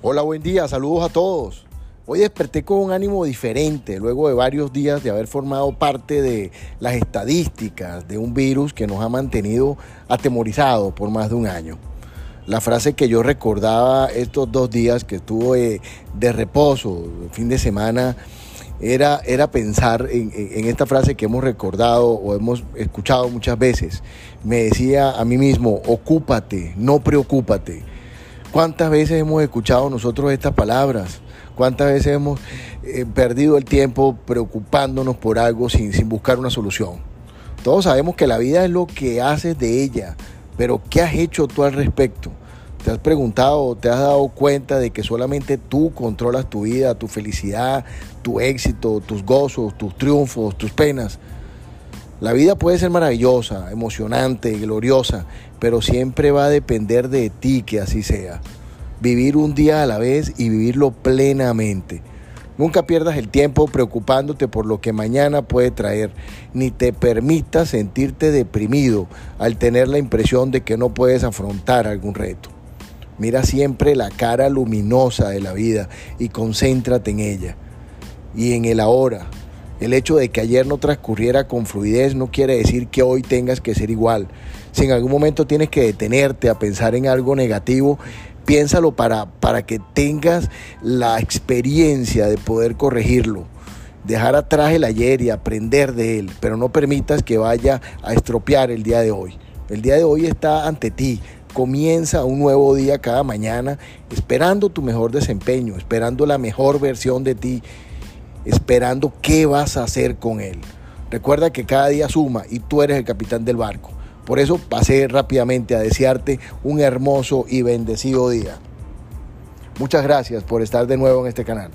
Hola, buen día, saludos a todos. Hoy desperté con un ánimo diferente luego de varios días de haber formado parte de las estadísticas de un virus que nos ha mantenido atemorizados por más de un año. La frase que yo recordaba estos dos días que estuve de reposo, fin de semana, era, era pensar en, en, esta frase que hemos recordado o hemos escuchado muchas veces. Me decía a mí mismo, ocúpate, no preocúpate. ¿Cuántas veces hemos escuchado nosotros estas palabras? ¿Cuántas veces hemos eh, perdido el tiempo preocupándonos por algo sin, sin buscar una solución? Todos sabemos que la vida es lo que haces de ella, pero ¿qué has hecho tú al respecto? ¿Te has preguntado, te has dado cuenta de que solamente tú controlas tu vida, tu felicidad, tu éxito, tus gozos, tus triunfos, tus penas? La vida puede ser maravillosa, emocionante, gloriosa, pero siempre va a depender de ti que así sea. Vivir un día a la vez y vivirlo plenamente. Nunca pierdas el tiempo preocupándote por lo que mañana puede traer, ni te permitas sentirte deprimido al tener la impresión de que no puedes afrontar algún reto. Mira siempre la cara luminosa de la vida y concéntrate en ella y en el ahora, el hecho de que ayer no transcurriera con fluidez no quiere decir que hoy tengas que ser igual. Si en algún momento tienes que detenerte a pensar en algo negativo, piénsalo para, para que tengas la experiencia de poder corregirlo. Dejar atrás el ayer y aprender de él, pero no permitas que vaya a estropear el día de hoy. El día de hoy está ante ti. Comienza un nuevo día cada mañana esperando tu mejor desempeño, esperando la mejor versión de ti esperando qué vas a hacer con él. Recuerda que cada día suma y tú eres el capitán del barco. Por eso pasé rápidamente a desearte un hermoso y bendecido día. Muchas gracias por estar de nuevo en este canal.